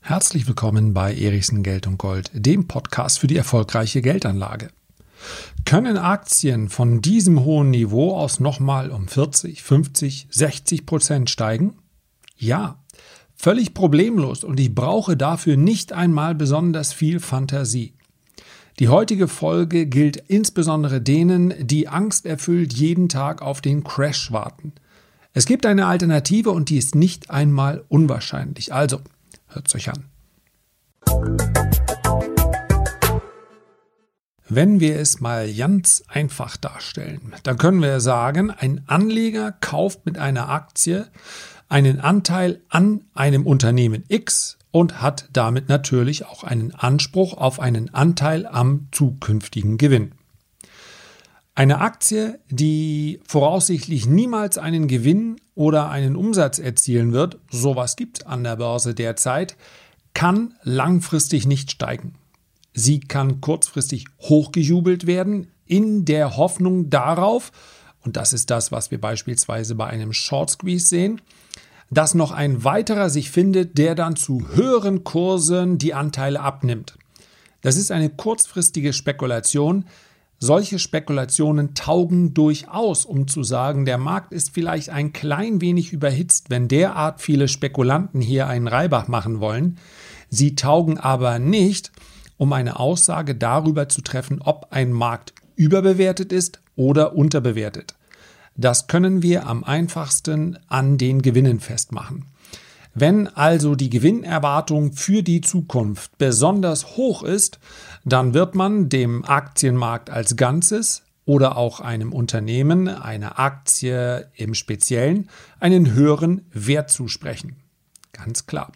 Herzlich willkommen bei Erichsen Geld und Gold, dem Podcast für die erfolgreiche Geldanlage. Können Aktien von diesem hohen Niveau aus nochmal um 40, 50, 60 Prozent steigen? Ja, völlig problemlos und ich brauche dafür nicht einmal besonders viel Fantasie. Die heutige Folge gilt insbesondere denen, die angsterfüllt jeden Tag auf den Crash warten. Es gibt eine Alternative und die ist nicht einmal unwahrscheinlich. Also, hört's euch an. Wenn wir es mal ganz einfach darstellen, dann können wir sagen, ein Anleger kauft mit einer Aktie einen Anteil an einem Unternehmen X und hat damit natürlich auch einen Anspruch auf einen Anteil am zukünftigen Gewinn. Eine Aktie, die voraussichtlich niemals einen Gewinn oder einen Umsatz erzielen wird, sowas gibt an der Börse derzeit, kann langfristig nicht steigen. Sie kann kurzfristig hochgejubelt werden in der Hoffnung darauf, und das ist das, was wir beispielsweise bei einem Short Squeeze sehen, dass noch ein weiterer sich findet, der dann zu höheren Kursen die Anteile abnimmt. Das ist eine kurzfristige Spekulation. Solche Spekulationen taugen durchaus, um zu sagen, der Markt ist vielleicht ein klein wenig überhitzt, wenn derart viele Spekulanten hier einen Reibach machen wollen. Sie taugen aber nicht, um eine Aussage darüber zu treffen, ob ein Markt überbewertet ist oder unterbewertet. Das können wir am einfachsten an den Gewinnen festmachen. Wenn also die Gewinnerwartung für die Zukunft besonders hoch ist, dann wird man dem Aktienmarkt als Ganzes oder auch einem Unternehmen, einer Aktie im Speziellen, einen höheren Wert zusprechen. Ganz klar.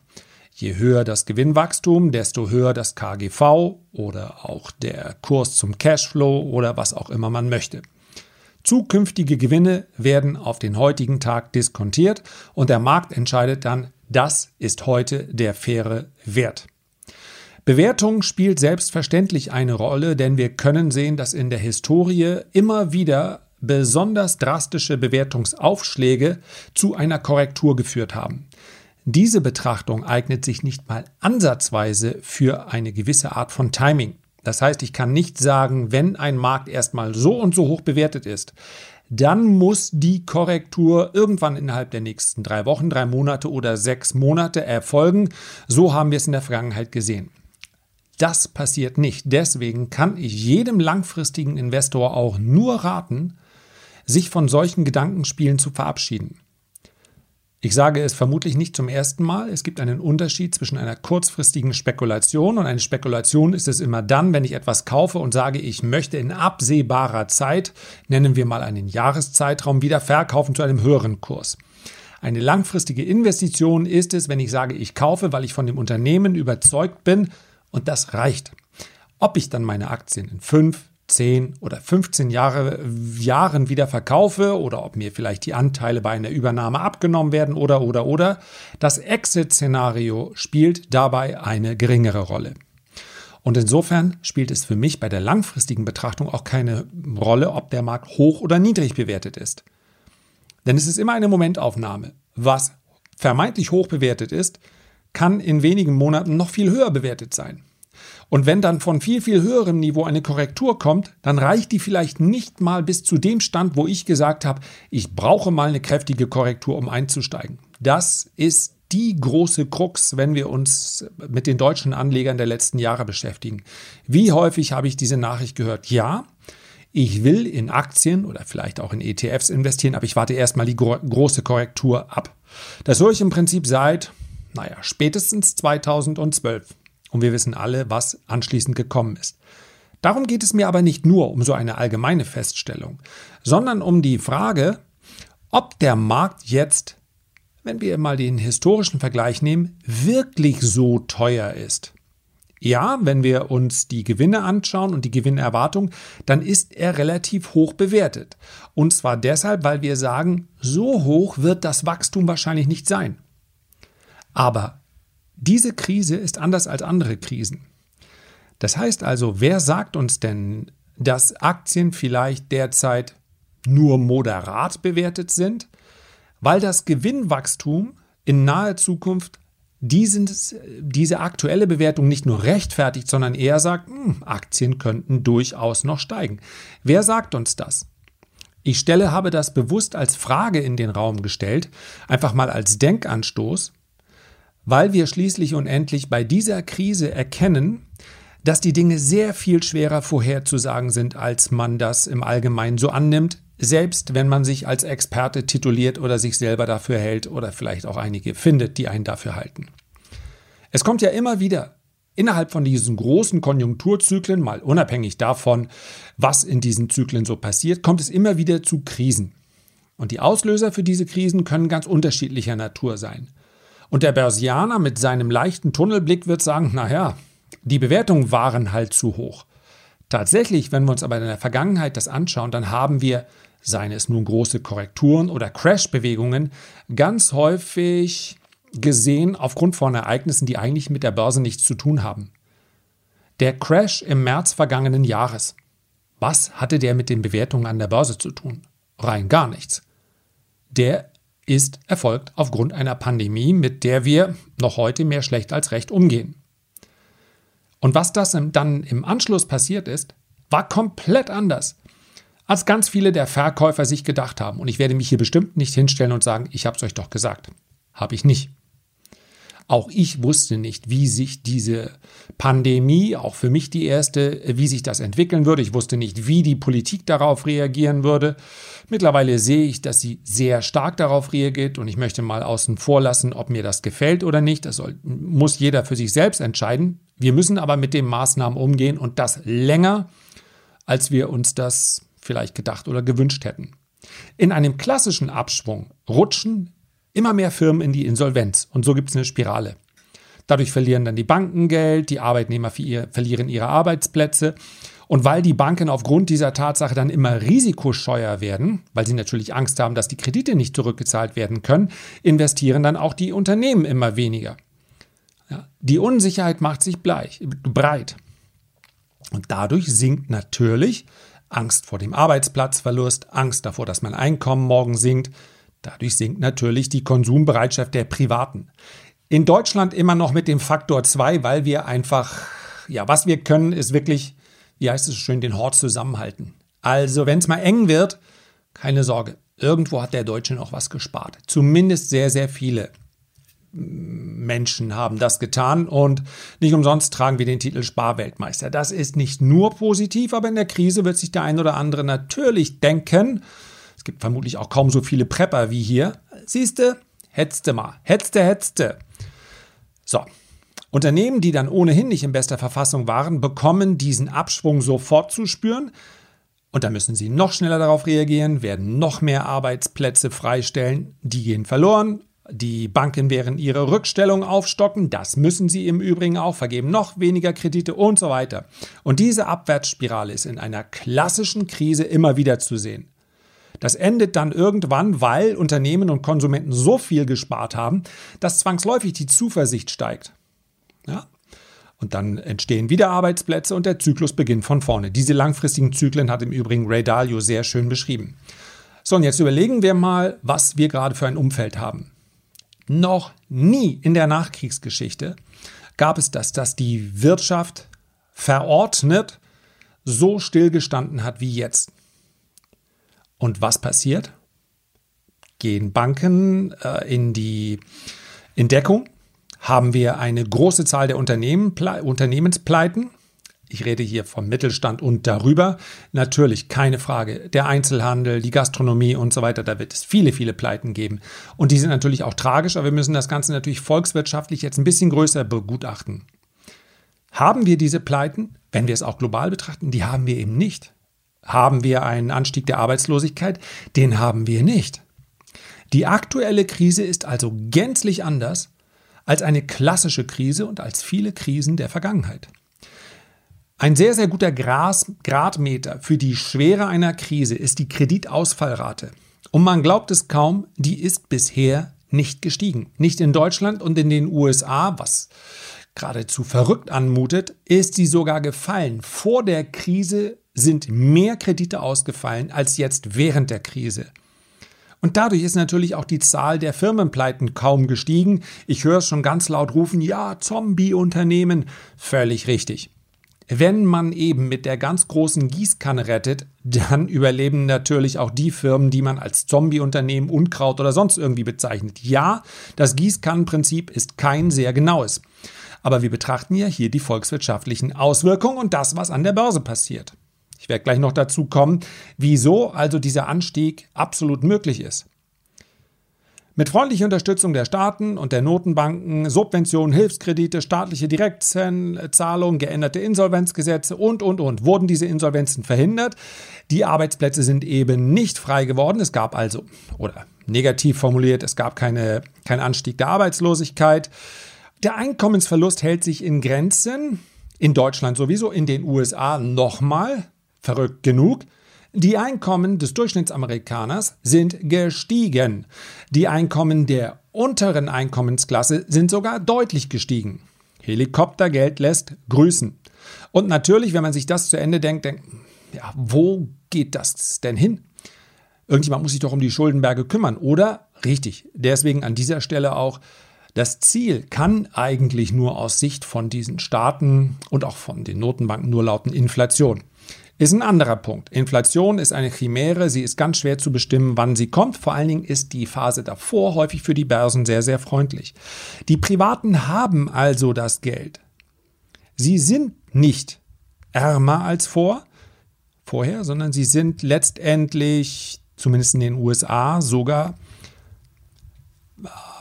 Je höher das Gewinnwachstum, desto höher das KGV oder auch der Kurs zum Cashflow oder was auch immer man möchte. Zukünftige Gewinne werden auf den heutigen Tag diskontiert und der Markt entscheidet dann, das ist heute der faire Wert. Bewertung spielt selbstverständlich eine Rolle, denn wir können sehen, dass in der Historie immer wieder besonders drastische Bewertungsaufschläge zu einer Korrektur geführt haben. Diese Betrachtung eignet sich nicht mal ansatzweise für eine gewisse Art von Timing. Das heißt, ich kann nicht sagen, wenn ein Markt erstmal so und so hoch bewertet ist, dann muss die Korrektur irgendwann innerhalb der nächsten drei Wochen, drei Monate oder sechs Monate erfolgen. So haben wir es in der Vergangenheit gesehen. Das passiert nicht. Deswegen kann ich jedem langfristigen Investor auch nur raten, sich von solchen Gedankenspielen zu verabschieden. Ich sage es vermutlich nicht zum ersten Mal. Es gibt einen Unterschied zwischen einer kurzfristigen Spekulation und eine Spekulation ist es immer dann, wenn ich etwas kaufe und sage, ich möchte in absehbarer Zeit, nennen wir mal einen Jahreszeitraum, wieder verkaufen zu einem höheren Kurs. Eine langfristige Investition ist es, wenn ich sage, ich kaufe, weil ich von dem Unternehmen überzeugt bin und das reicht. Ob ich dann meine Aktien in fünf, 10 oder 15 Jahre, Jahren wieder verkaufe oder ob mir vielleicht die Anteile bei einer Übernahme abgenommen werden oder oder oder. Das Exit-Szenario spielt dabei eine geringere Rolle. Und insofern spielt es für mich bei der langfristigen Betrachtung auch keine Rolle, ob der Markt hoch oder niedrig bewertet ist. Denn es ist immer eine Momentaufnahme. Was vermeintlich hoch bewertet ist, kann in wenigen Monaten noch viel höher bewertet sein. Und wenn dann von viel, viel höherem Niveau eine Korrektur kommt, dann reicht die vielleicht nicht mal bis zu dem Stand, wo ich gesagt habe, ich brauche mal eine kräftige Korrektur, um einzusteigen. Das ist die große Krux, wenn wir uns mit den deutschen Anlegern der letzten Jahre beschäftigen. Wie häufig habe ich diese Nachricht gehört? Ja, ich will in Aktien oder vielleicht auch in ETFs investieren, aber ich warte erstmal die gro große Korrektur ab. Das höre ich im Prinzip seit, naja, spätestens 2012 und wir wissen alle, was anschließend gekommen ist. Darum geht es mir aber nicht nur um so eine allgemeine Feststellung, sondern um die Frage, ob der Markt jetzt, wenn wir mal den historischen Vergleich nehmen, wirklich so teuer ist. Ja, wenn wir uns die Gewinne anschauen und die Gewinnerwartung, dann ist er relativ hoch bewertet. Und zwar deshalb, weil wir sagen, so hoch wird das Wachstum wahrscheinlich nicht sein. Aber diese Krise ist anders als andere Krisen. Das heißt also, wer sagt uns denn, dass Aktien vielleicht derzeit nur moderat bewertet sind? weil das Gewinnwachstum in naher Zukunft diesen, diese aktuelle Bewertung nicht nur rechtfertigt, sondern eher sagt, hm, Aktien könnten durchaus noch steigen. Wer sagt uns das? Ich stelle, habe das bewusst als Frage in den Raum gestellt, einfach mal als Denkanstoß, weil wir schließlich und endlich bei dieser Krise erkennen, dass die Dinge sehr viel schwerer vorherzusagen sind, als man das im Allgemeinen so annimmt, selbst wenn man sich als Experte tituliert oder sich selber dafür hält oder vielleicht auch einige findet, die einen dafür halten. Es kommt ja immer wieder innerhalb von diesen großen Konjunkturzyklen, mal unabhängig davon, was in diesen Zyklen so passiert, kommt es immer wieder zu Krisen. Und die Auslöser für diese Krisen können ganz unterschiedlicher Natur sein. Und der Börsianer mit seinem leichten Tunnelblick wird sagen, naja, die Bewertungen waren halt zu hoch. Tatsächlich, wenn wir uns aber in der Vergangenheit das anschauen, dann haben wir, seien es nun große Korrekturen oder Crash-Bewegungen, ganz häufig gesehen aufgrund von Ereignissen, die eigentlich mit der Börse nichts zu tun haben. Der Crash im März vergangenen Jahres. Was hatte der mit den Bewertungen an der Börse zu tun? Rein gar nichts. Der ist erfolgt aufgrund einer Pandemie, mit der wir noch heute mehr schlecht als recht umgehen. Und was das dann im Anschluss passiert ist, war komplett anders, als ganz viele der Verkäufer sich gedacht haben. Und ich werde mich hier bestimmt nicht hinstellen und sagen, ich habe es euch doch gesagt. Habe ich nicht. Auch ich wusste nicht, wie sich diese Pandemie, auch für mich die erste, wie sich das entwickeln würde. Ich wusste nicht, wie die Politik darauf reagieren würde. Mittlerweile sehe ich, dass sie sehr stark darauf reagiert und ich möchte mal außen vor lassen, ob mir das gefällt oder nicht. Das soll, muss jeder für sich selbst entscheiden. Wir müssen aber mit den Maßnahmen umgehen und das länger, als wir uns das vielleicht gedacht oder gewünscht hätten. In einem klassischen Abschwung rutschen immer mehr Firmen in die Insolvenz und so gibt es eine Spirale. Dadurch verlieren dann die Banken Geld, die Arbeitnehmer verlieren ihre Arbeitsplätze. Und weil die Banken aufgrund dieser Tatsache dann immer risikoscheuer werden, weil sie natürlich Angst haben, dass die Kredite nicht zurückgezahlt werden können, investieren dann auch die Unternehmen immer weniger. Ja, die Unsicherheit macht sich bleich, breit. Und dadurch sinkt natürlich Angst vor dem Arbeitsplatzverlust, Angst davor, dass mein Einkommen morgen sinkt, Dadurch sinkt natürlich die Konsumbereitschaft der Privaten. In Deutschland immer noch mit dem Faktor 2, weil wir einfach, ja, was wir können, ist wirklich, wie heißt es schön, den Hort zusammenhalten. Also, wenn es mal eng wird, keine Sorge, irgendwo hat der Deutsche noch was gespart. Zumindest sehr, sehr viele Menschen haben das getan und nicht umsonst tragen wir den Titel Sparweltmeister. Das ist nicht nur positiv, aber in der Krise wird sich der ein oder andere natürlich denken, es gibt vermutlich auch kaum so viele Prepper wie hier. Siehste, hetzte mal. Hetzte, hetzte. So. Unternehmen, die dann ohnehin nicht in bester Verfassung waren, bekommen diesen Abschwung sofort zu spüren. Und da müssen sie noch schneller darauf reagieren, werden noch mehr Arbeitsplätze freistellen. Die gehen verloren. Die Banken werden ihre Rückstellung aufstocken. Das müssen sie im Übrigen auch vergeben. Noch weniger Kredite und so weiter. Und diese Abwärtsspirale ist in einer klassischen Krise immer wieder zu sehen. Das endet dann irgendwann, weil Unternehmen und Konsumenten so viel gespart haben, dass zwangsläufig die Zuversicht steigt. Ja? Und dann entstehen wieder Arbeitsplätze und der Zyklus beginnt von vorne. Diese langfristigen Zyklen hat im Übrigen Ray Dalio sehr schön beschrieben. So, und jetzt überlegen wir mal, was wir gerade für ein Umfeld haben. Noch nie in der Nachkriegsgeschichte gab es das, dass die Wirtschaft verordnet so stillgestanden hat wie jetzt. Und was passiert? Gehen Banken äh, in die in Deckung? Haben wir eine große Zahl der Unternehmen, Unternehmenspleiten? Ich rede hier vom Mittelstand und darüber. Natürlich, keine Frage. Der Einzelhandel, die Gastronomie und so weiter, da wird es viele, viele Pleiten geben. Und die sind natürlich auch tragisch, aber wir müssen das Ganze natürlich volkswirtschaftlich jetzt ein bisschen größer begutachten. Haben wir diese Pleiten, wenn wir es auch global betrachten? Die haben wir eben nicht. Haben wir einen Anstieg der Arbeitslosigkeit? Den haben wir nicht. Die aktuelle Krise ist also gänzlich anders als eine klassische Krise und als viele Krisen der Vergangenheit. Ein sehr, sehr guter Gras Gradmeter für die Schwere einer Krise ist die Kreditausfallrate. Und man glaubt es kaum, die ist bisher nicht gestiegen. Nicht in Deutschland und in den USA, was geradezu verrückt anmutet, ist sie sogar gefallen. Vor der Krise sind mehr Kredite ausgefallen als jetzt während der Krise. Und dadurch ist natürlich auch die Zahl der Firmenpleiten kaum gestiegen. Ich höre es schon ganz laut rufen, ja, Zombie-Unternehmen. Völlig richtig. Wenn man eben mit der ganz großen Gießkanne rettet, dann überleben natürlich auch die Firmen, die man als Zombie-Unternehmen, Unkraut oder sonst irgendwie bezeichnet. Ja, das Gießkannenprinzip ist kein sehr genaues. Aber wir betrachten ja hier die volkswirtschaftlichen Auswirkungen und das, was an der Börse passiert. Ich werde gleich noch dazu kommen, wieso also dieser Anstieg absolut möglich ist. Mit freundlicher Unterstützung der Staaten und der Notenbanken, Subventionen, Hilfskredite, staatliche Direktzahlungen, geänderte Insolvenzgesetze und, und, und wurden diese Insolvenzen verhindert. Die Arbeitsplätze sind eben nicht frei geworden. Es gab also, oder negativ formuliert, es gab keine, keinen Anstieg der Arbeitslosigkeit. Der Einkommensverlust hält sich in Grenzen. In Deutschland sowieso, in den USA nochmal verrückt genug. Die Einkommen des Durchschnittsamerikaners sind gestiegen. Die Einkommen der unteren Einkommensklasse sind sogar deutlich gestiegen. Helikoptergeld lässt grüßen. Und natürlich, wenn man sich das zu Ende denkt, denkt, ja, wo geht das denn hin? Irgendjemand muss sich doch um die Schuldenberge kümmern, oder? Richtig. Deswegen an dieser Stelle auch, das Ziel kann eigentlich nur aus Sicht von diesen Staaten und auch von den Notenbanken nur lauten Inflation. Ist ein anderer Punkt. Inflation ist eine Chimäre, sie ist ganz schwer zu bestimmen, wann sie kommt. Vor allen Dingen ist die Phase davor häufig für die Börsen sehr, sehr freundlich. Die Privaten haben also das Geld. Sie sind nicht ärmer als vor, vorher, sondern sie sind letztendlich, zumindest in den USA, sogar,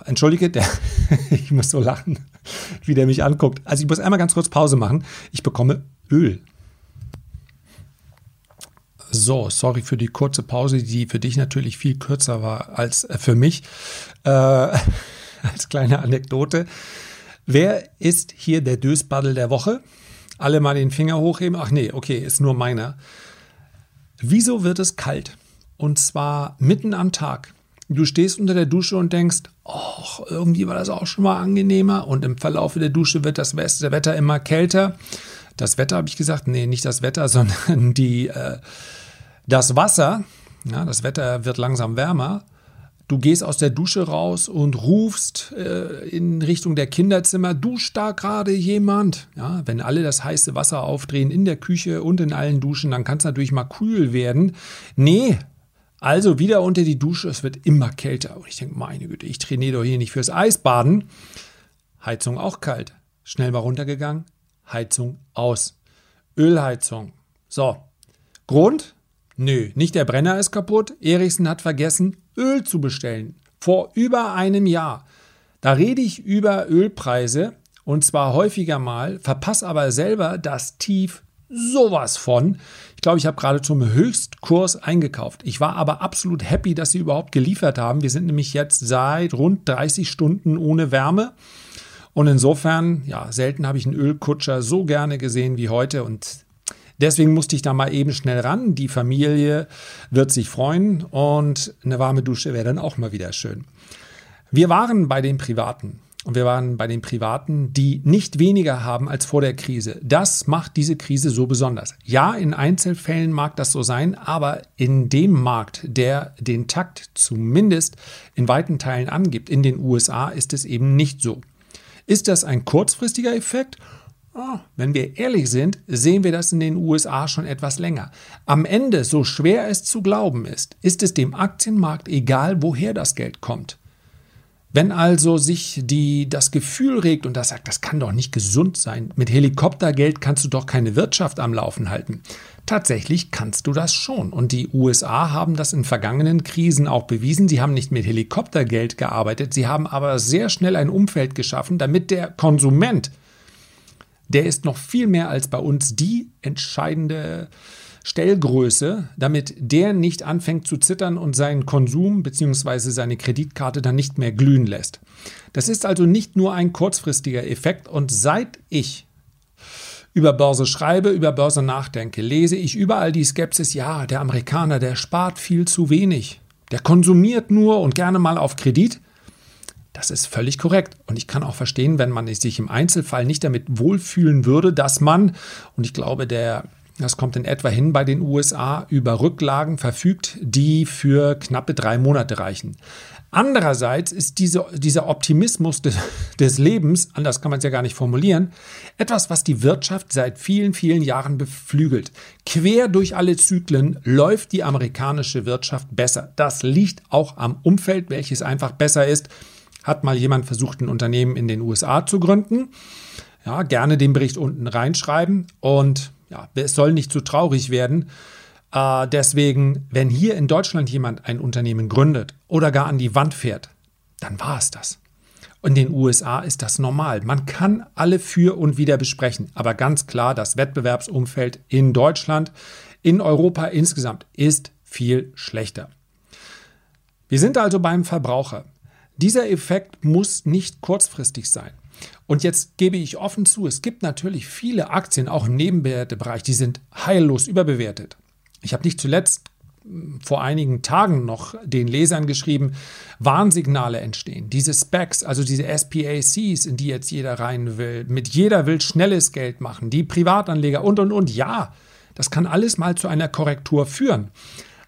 entschuldige, der, ich muss so lachen, wie der mich anguckt. Also ich muss einmal ganz kurz Pause machen. Ich bekomme Öl. So, sorry für die kurze Pause, die für dich natürlich viel kürzer war als äh, für mich. Äh, als kleine Anekdote. Wer ist hier der Dösbaddel der Woche? Alle mal den Finger hochheben. Ach nee, okay, ist nur meiner. Wieso wird es kalt? Und zwar mitten am Tag. Du stehst unter der Dusche und denkst, oh, irgendwie war das auch schon mal angenehmer. Und im Verlauf der Dusche wird das Wetter immer kälter. Das Wetter habe ich gesagt, nee, nicht das Wetter, sondern die äh, das Wasser, ja, das Wetter wird langsam wärmer. Du gehst aus der Dusche raus und rufst äh, in Richtung der Kinderzimmer, duscht da gerade jemand? Ja, wenn alle das heiße Wasser aufdrehen in der Küche und in allen Duschen, dann kann es natürlich mal kühl werden. Nee, also wieder unter die Dusche, es wird immer kälter. Und ich denke, meine Güte, ich trainiere doch hier nicht fürs Eisbaden. Heizung auch kalt. Schnell mal runtergegangen, Heizung aus. Ölheizung. So, Grund, Nö, nicht der Brenner ist kaputt. Erichsen hat vergessen, Öl zu bestellen. Vor über einem Jahr. Da rede ich über Ölpreise und zwar häufiger mal, verpasse aber selber das Tief sowas von. Ich glaube, ich habe gerade zum Höchstkurs eingekauft. Ich war aber absolut happy, dass sie überhaupt geliefert haben. Wir sind nämlich jetzt seit rund 30 Stunden ohne Wärme. Und insofern, ja, selten habe ich einen Ölkutscher so gerne gesehen wie heute. Und Deswegen musste ich da mal eben schnell ran. Die Familie wird sich freuen und eine warme Dusche wäre dann auch mal wieder schön. Wir waren bei den Privaten. Und wir waren bei den Privaten, die nicht weniger haben als vor der Krise. Das macht diese Krise so besonders. Ja, in Einzelfällen mag das so sein, aber in dem Markt, der den Takt zumindest in weiten Teilen angibt, in den USA, ist es eben nicht so. Ist das ein kurzfristiger Effekt Oh, wenn wir ehrlich sind, sehen wir das in den USA schon etwas länger. Am Ende, so schwer es zu glauben ist, ist es dem Aktienmarkt egal, woher das Geld kommt. Wenn also sich die, das Gefühl regt und das sagt, das kann doch nicht gesund sein, mit Helikoptergeld kannst du doch keine Wirtschaft am Laufen halten. Tatsächlich kannst du das schon. Und die USA haben das in vergangenen Krisen auch bewiesen. Sie haben nicht mit Helikoptergeld gearbeitet, sie haben aber sehr schnell ein Umfeld geschaffen, damit der Konsument der ist noch viel mehr als bei uns die entscheidende Stellgröße, damit der nicht anfängt zu zittern und seinen Konsum bzw. seine Kreditkarte dann nicht mehr glühen lässt. Das ist also nicht nur ein kurzfristiger Effekt und seit ich über Börse schreibe, über Börse nachdenke, lese ich überall die Skepsis, ja, der Amerikaner, der spart viel zu wenig, der konsumiert nur und gerne mal auf Kredit. Das ist völlig korrekt. Und ich kann auch verstehen, wenn man sich im Einzelfall nicht damit wohlfühlen würde, dass man, und ich glaube, der das kommt in etwa hin bei den USA, über Rücklagen verfügt, die für knappe drei Monate reichen. Andererseits ist diese, dieser Optimismus des, des Lebens, anders kann man es ja gar nicht formulieren, etwas, was die Wirtschaft seit vielen, vielen Jahren beflügelt. Quer durch alle Zyklen läuft die amerikanische Wirtschaft besser. Das liegt auch am Umfeld, welches einfach besser ist. Hat mal jemand versucht, ein Unternehmen in den USA zu gründen? Ja, gerne den Bericht unten reinschreiben und ja, es soll nicht zu traurig werden. Äh, deswegen, wenn hier in Deutschland jemand ein Unternehmen gründet oder gar an die Wand fährt, dann war es das. In den USA ist das normal. Man kann alle für und wieder besprechen. Aber ganz klar, das Wettbewerbsumfeld in Deutschland, in Europa insgesamt ist viel schlechter. Wir sind also beim Verbraucher. Dieser Effekt muss nicht kurzfristig sein. Und jetzt gebe ich offen zu, es gibt natürlich viele Aktien, auch im Nebenwertebereich, die sind heillos überbewertet. Ich habe nicht zuletzt hm, vor einigen Tagen noch den Lesern geschrieben, Warnsignale entstehen. Diese Specs, also diese SPACs, in die jetzt jeder rein will, mit jeder will schnelles Geld machen, die Privatanleger und, und, und. Ja, das kann alles mal zu einer Korrektur führen.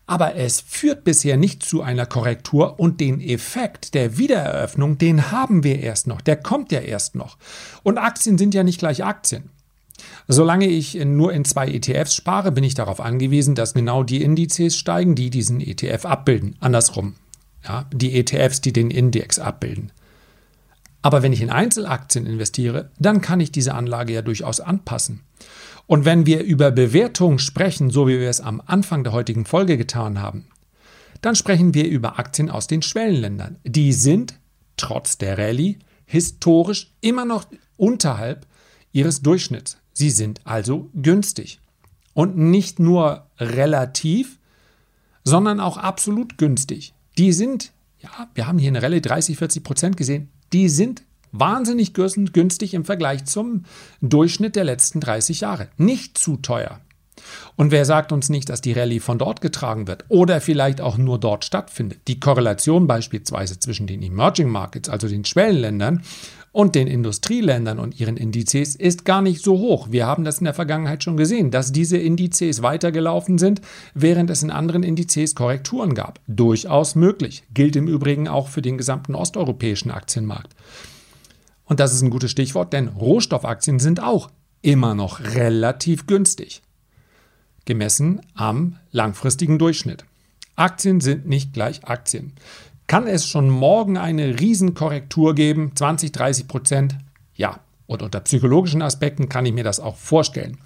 Aber es führt bisher nicht zu einer Korrektur und den Effekt der Wiedereröffnung, den haben wir erst noch. Der kommt ja erst noch. Und Aktien sind ja nicht gleich Aktien. Solange ich nur in zwei ETFs spare, bin ich darauf angewiesen, dass genau die Indizes steigen, die diesen ETF abbilden. Andersrum. Ja, die ETFs, die den Index abbilden. Aber wenn ich in Einzelaktien investiere, dann kann ich diese Anlage ja durchaus anpassen. Und wenn wir über Bewertungen sprechen, so wie wir es am Anfang der heutigen Folge getan haben, dann sprechen wir über Aktien aus den Schwellenländern. Die sind, trotz der Rallye, historisch immer noch unterhalb ihres Durchschnitts. Sie sind also günstig. Und nicht nur relativ, sondern auch absolut günstig. Die sind, ja, wir haben hier eine Rallye 30, 40 Prozent gesehen, die sind wahnsinnig günstig im Vergleich zum Durchschnitt der letzten 30 Jahre. Nicht zu teuer. Und wer sagt uns nicht, dass die Rallye von dort getragen wird oder vielleicht auch nur dort stattfindet? Die Korrelation beispielsweise zwischen den Emerging Markets, also den Schwellenländern, und den Industrieländern und ihren Indizes ist gar nicht so hoch. Wir haben das in der Vergangenheit schon gesehen, dass diese Indizes weitergelaufen sind, während es in anderen Indizes Korrekturen gab. Durchaus möglich. Gilt im Übrigen auch für den gesamten osteuropäischen Aktienmarkt. Und das ist ein gutes Stichwort, denn Rohstoffaktien sind auch immer noch relativ günstig, gemessen am langfristigen Durchschnitt. Aktien sind nicht gleich Aktien. Kann es schon morgen eine Riesenkorrektur geben, 20, 30 Prozent? Ja, und unter psychologischen Aspekten kann ich mir das auch vorstellen.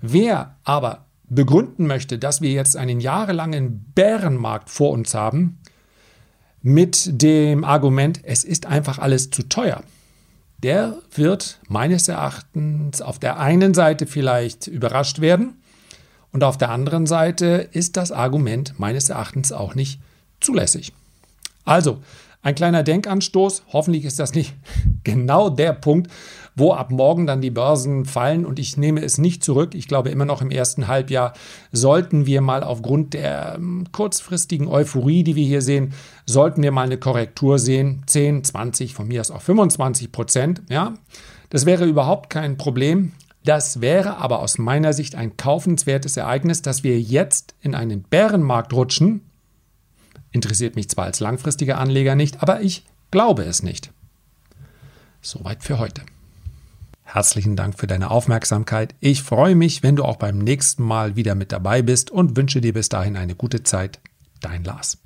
Wer aber begründen möchte, dass wir jetzt einen jahrelangen Bärenmarkt vor uns haben, mit dem Argument, es ist einfach alles zu teuer, der wird meines Erachtens auf der einen Seite vielleicht überrascht werden und auf der anderen Seite ist das Argument meines Erachtens auch nicht zulässig. Also, ein kleiner Denkanstoß. Hoffentlich ist das nicht genau der Punkt, wo ab morgen dann die Börsen fallen. Und ich nehme es nicht zurück. Ich glaube, immer noch im ersten Halbjahr sollten wir mal aufgrund der ähm, kurzfristigen Euphorie, die wir hier sehen, sollten wir mal eine Korrektur sehen. 10, 20, von mir aus auch 25 Prozent. Ja, das wäre überhaupt kein Problem. Das wäre aber aus meiner Sicht ein kaufenswertes Ereignis, dass wir jetzt in einen Bärenmarkt rutschen, Interessiert mich zwar als langfristiger Anleger nicht, aber ich glaube es nicht. Soweit für heute. Herzlichen Dank für deine Aufmerksamkeit. Ich freue mich, wenn du auch beim nächsten Mal wieder mit dabei bist und wünsche dir bis dahin eine gute Zeit. Dein Lars.